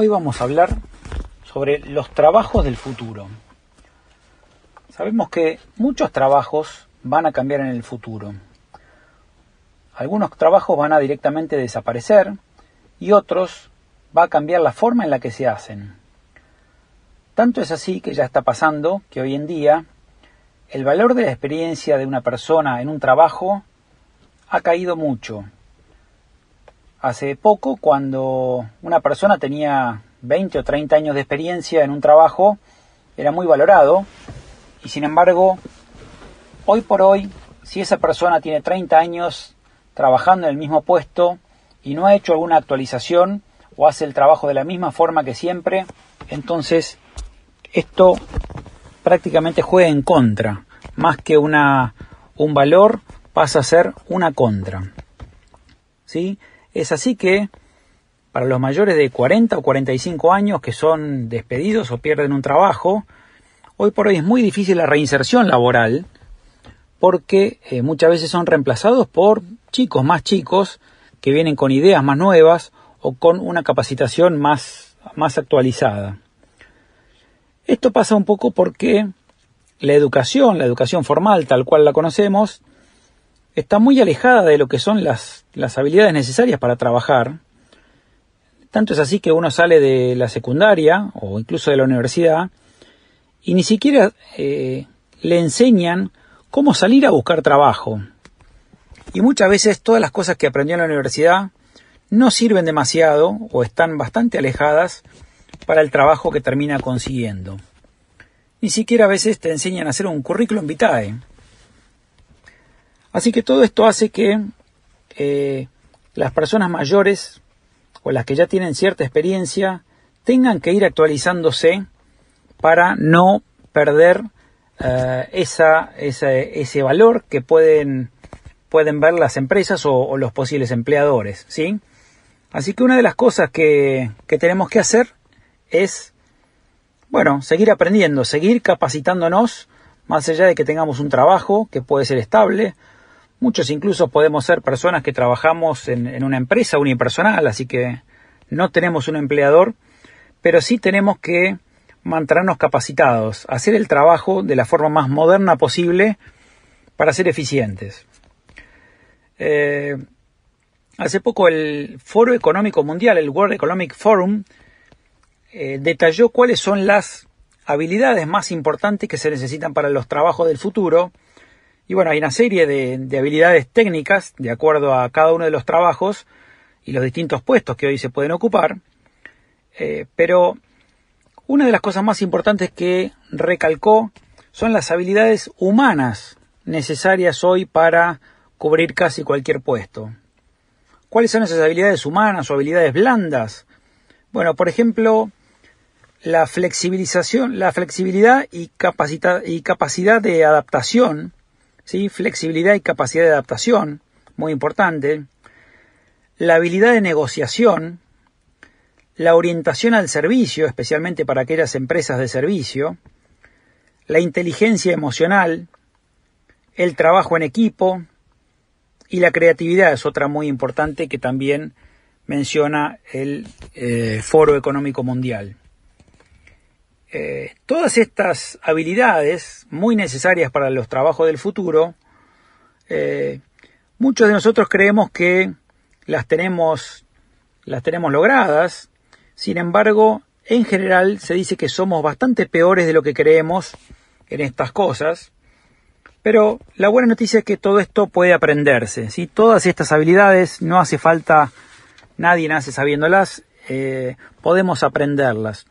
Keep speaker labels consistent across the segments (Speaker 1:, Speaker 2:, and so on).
Speaker 1: Hoy vamos a hablar sobre los trabajos del futuro. Sabemos que muchos trabajos van a cambiar en el futuro. Algunos trabajos van a directamente desaparecer y otros va a cambiar la forma en la que se hacen. Tanto es así que ya está pasando que hoy en día el valor de la experiencia de una persona en un trabajo ha caído mucho. Hace poco, cuando una persona tenía 20 o 30 años de experiencia en un trabajo, era muy valorado y sin embargo, hoy por hoy, si esa persona tiene 30 años trabajando en el mismo puesto y no ha hecho alguna actualización o hace el trabajo de la misma forma que siempre, entonces esto prácticamente juega en contra. Más que una, un valor, pasa a ser una contra. ¿Sí? Es así que para los mayores de 40 o 45 años que son despedidos o pierden un trabajo, hoy por hoy es muy difícil la reinserción laboral porque eh, muchas veces son reemplazados por chicos más chicos que vienen con ideas más nuevas o con una capacitación más, más actualizada. Esto pasa un poco porque la educación, la educación formal tal cual la conocemos, está muy alejada de lo que son las, las habilidades necesarias para trabajar. Tanto es así que uno sale de la secundaria o incluso de la universidad y ni siquiera eh, le enseñan cómo salir a buscar trabajo. Y muchas veces todas las cosas que aprendió en la universidad no sirven demasiado o están bastante alejadas para el trabajo que termina consiguiendo. Ni siquiera a veces te enseñan a hacer un currículum vitae. Así que todo esto hace que eh, las personas mayores o las que ya tienen cierta experiencia tengan que ir actualizándose para no perder eh, esa, ese valor que pueden, pueden ver las empresas o, o, los posibles empleadores. ¿sí? Así que una de las cosas que, que tenemos que hacer es, bueno, seguir aprendiendo, seguir capacitándonos, más allá de que tengamos un trabajo que puede ser estable. Muchos incluso podemos ser personas que trabajamos en, una empresa unipersonal, así que no tenemos un empleador, pero sí tenemos que mantenernos capacitados, hacer el trabajo de la forma más moderna posible para ser eficientes. Eh, hace poco el Foro Económico Mundial, el World Economic Forum, eh, detalló cuáles son las habilidades más importantes que se necesitan para los trabajos del futuro. Y bueno, hay una serie de, de, habilidades técnicas de acuerdo a cada uno de los trabajos y los distintos puestos que hoy se pueden ocupar. Eh, pero una de las cosas más importantes que recalcó son las habilidades humanas necesarias hoy para cubrir casi cualquier puesto. ¿Cuáles son esas habilidades humanas o habilidades blandas? Bueno, por ejemplo, la flexibilización, la flexibilidad y, y capacidad de adaptación, flexibilidad y capacidad de adaptación, muy importante, la habilidad de negociación, la orientación al servicio, especialmente para aquellas empresas de servicio, la inteligencia emocional, el trabajo en equipo y la creatividad es otra muy importante que también menciona el eh, Foro Económico Mundial. Eh, todas estas habilidades muy necesarias para los trabajos del futuro, eh, muchos de nosotros creemos que las tenemos, las tenemos logradas, sin embargo, en general se dice que somos bastante peores de lo que creemos en estas cosas, pero la buena noticia es que todo esto puede aprenderse, ¿sí? todas estas habilidades no hace falta, nadie nace sabiéndolas, eh, podemos aprenderlas.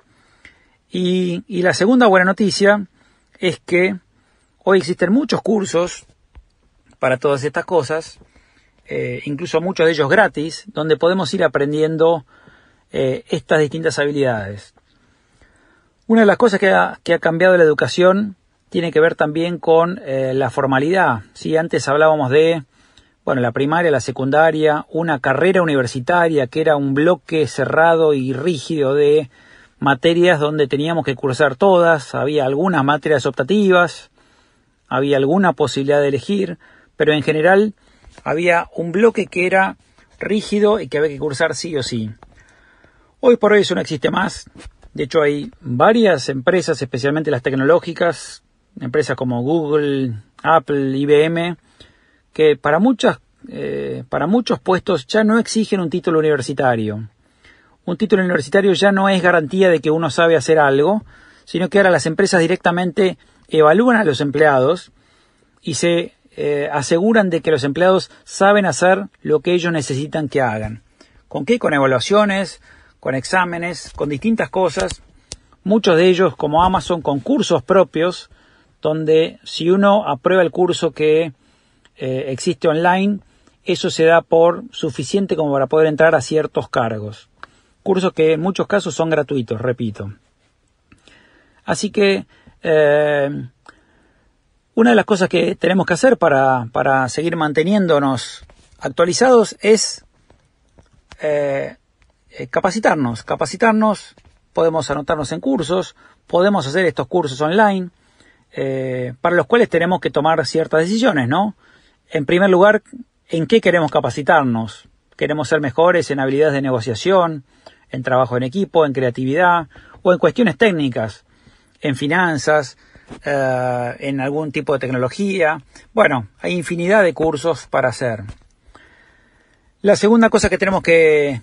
Speaker 1: Y, la segunda buena noticia es que hoy existen muchos cursos para todas estas cosas, eh, incluso muchos de ellos gratis, donde podemos ir aprendiendo eh, estas distintas habilidades. Una de las cosas que ha, que ha, cambiado la educación tiene que ver también con eh, la formalidad. Si antes hablábamos de bueno, la primaria, la secundaria, una carrera universitaria que era un bloque cerrado y rígido de materias donde teníamos que cursar todas, había algunas materias optativas, había alguna posibilidad de elegir, pero en general había un bloque que era rígido y que había que cursar sí o sí. Hoy por hoy eso no existe más. De hecho hay varias empresas, especialmente las tecnológicas, empresas como Google, Apple, IBM, que para muchas eh, para muchos puestos ya no exigen un título universitario. Un título universitario ya no es garantía de que uno sabe hacer algo, sino que ahora las empresas directamente evalúan a los empleados y se eh, aseguran de que los empleados saben hacer lo que ellos necesitan que hagan. ¿Con qué? Con evaluaciones, con exámenes, con distintas cosas. Muchos de ellos, como Amazon, con cursos propios, donde si uno aprueba el curso que eh, existe online, eso se da por suficiente como para poder entrar a ciertos cargos. Cursos que en muchos casos son gratuitos, repito. Así que eh, una de las cosas que tenemos que hacer para, para seguir manteniéndonos actualizados es eh, eh, capacitarnos. Capacitarnos, podemos anotarnos en cursos, podemos hacer estos cursos online, para los cuales tenemos que tomar ciertas decisiones, ¿no? En primer lugar, en qué queremos capacitarnos. Queremos ser mejores en habilidades de negociación, en trabajo en equipo, en creatividad o en cuestiones técnicas, en finanzas, eh, en algún tipo de tecnología. Bueno, hay infinidad de cursos para hacer. La segunda cosa que tenemos que,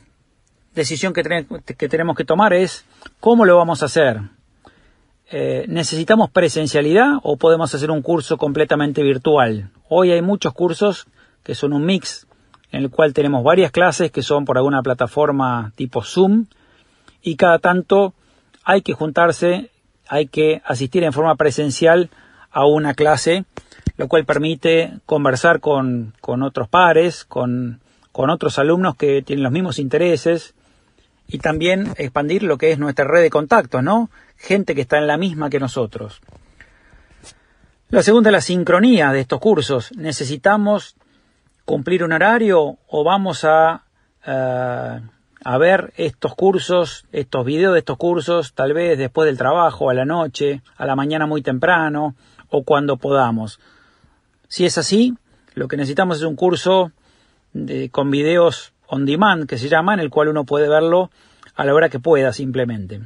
Speaker 1: decisión que, que tenemos que tomar es cómo lo vamos a hacer. Eh, ¿Necesitamos presencialidad o podemos hacer un curso completamente virtual? Hoy hay muchos cursos que son un mix en el cual tenemos varias clases que son por alguna plataforma tipo Zoom y cada tanto hay que juntarse, hay que asistir en forma presencial a una clase, lo cual permite conversar con, con otros pares, con, con otros alumnos que tienen los mismos intereses y también expandir lo que es nuestra red de contactos, ¿no? Gente que está en la misma que nosotros. La segunda es la sincronía de estos cursos. Necesitamos cumplir un horario o vamos a, eh, a ver estos cursos, estos videos de estos cursos, tal vez después del trabajo, a la noche, a la mañana muy temprano o cuando podamos. Si es así, lo que necesitamos es un curso de, con videos on demand, que se llama, en el cual uno puede verlo a la hora que pueda simplemente.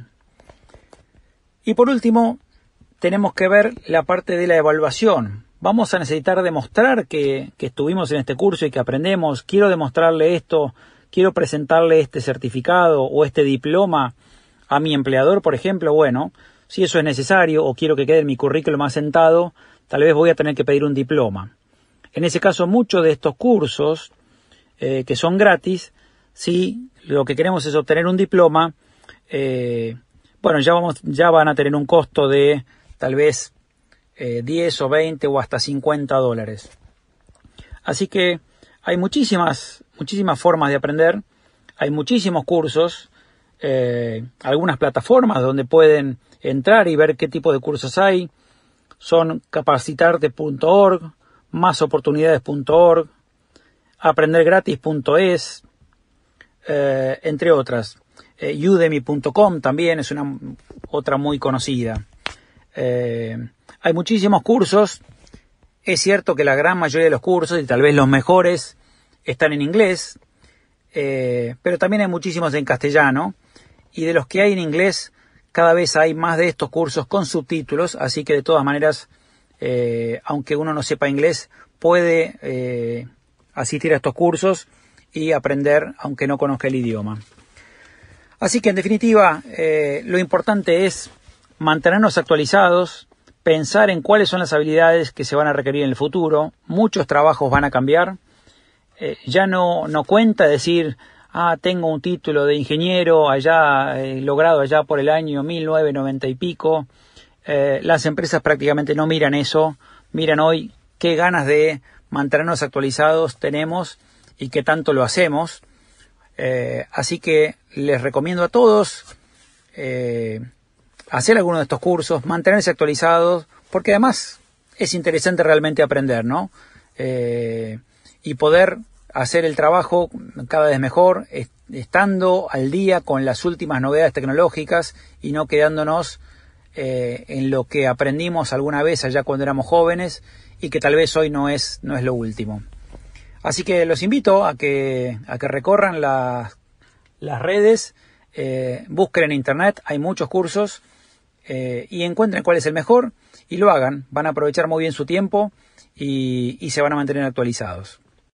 Speaker 1: Y por último, tenemos que ver la parte de la evaluación vamos a necesitar demostrar que, estuvimos en este curso y que aprendemos, quiero demostrarle esto, quiero presentarle este certificado o este diploma a mi empleador, por ejemplo, bueno, si eso es necesario o quiero que quede en mi currículum asentado, tal vez voy a tener que pedir un diploma. En ese caso, muchos de estos cursos eh, que son gratis, si lo que queremos es obtener un diploma, eh, bueno, ya, vamos, ya van a tener un costo de tal vez 10 eh, o 20 o hasta 50 dólares. Así que hay muchísimas, muchísimas formas de aprender, hay muchísimos cursos, eh, algunas plataformas donde pueden entrar y ver qué tipo de cursos hay. Son capacitarte.org, másoportunidades.org, aprendergratis.es, eh, entre otras. Udemy.com también es una otra muy conocida. Hay muchísimos cursos. Es cierto que la gran mayoría de los cursos, y tal vez los mejores, están en inglés, eh, pero también hay muchísimos en castellano. Y de los que hay en inglés, cada vez hay más de estos cursos con subtítulos, así que de todas maneras, eh, aunque uno no sepa inglés, puede eh, asistir a estos cursos y aprender aunque no conozca el idioma. Así que en definitiva, lo importante es mantenernos actualizados, pensar en cuáles son las habilidades que se van a requerir en el futuro. Muchos trabajos van a cambiar. Eh, ya no, no cuenta decir, ah, tengo un título de ingeniero allá, eh, logrado allá por el año 1990 y pico. Eh, las empresas prácticamente no miran eso, miran hoy qué ganas de mantenernos actualizados tenemos y qué tanto lo hacemos. así que les recomiendo a todos hacer alguno de estos cursos, mantenerse actualizados, porque además es interesante realmente aprender, ¿no? Eh, y poder hacer el trabajo cada vez mejor, estando al día con las últimas novedades tecnológicas y no quedándonos eh, en lo que aprendimos alguna vez allá cuando éramos jóvenes y que tal vez hoy no es, no es lo último. Así que los invito a que, a que recorran las, redes eh, busquen en internet, hay muchos cursos eh, y encuentren cuál es el mejor y lo hagan. Van a aprovechar muy bien su tiempo y se van a mantener actualizados.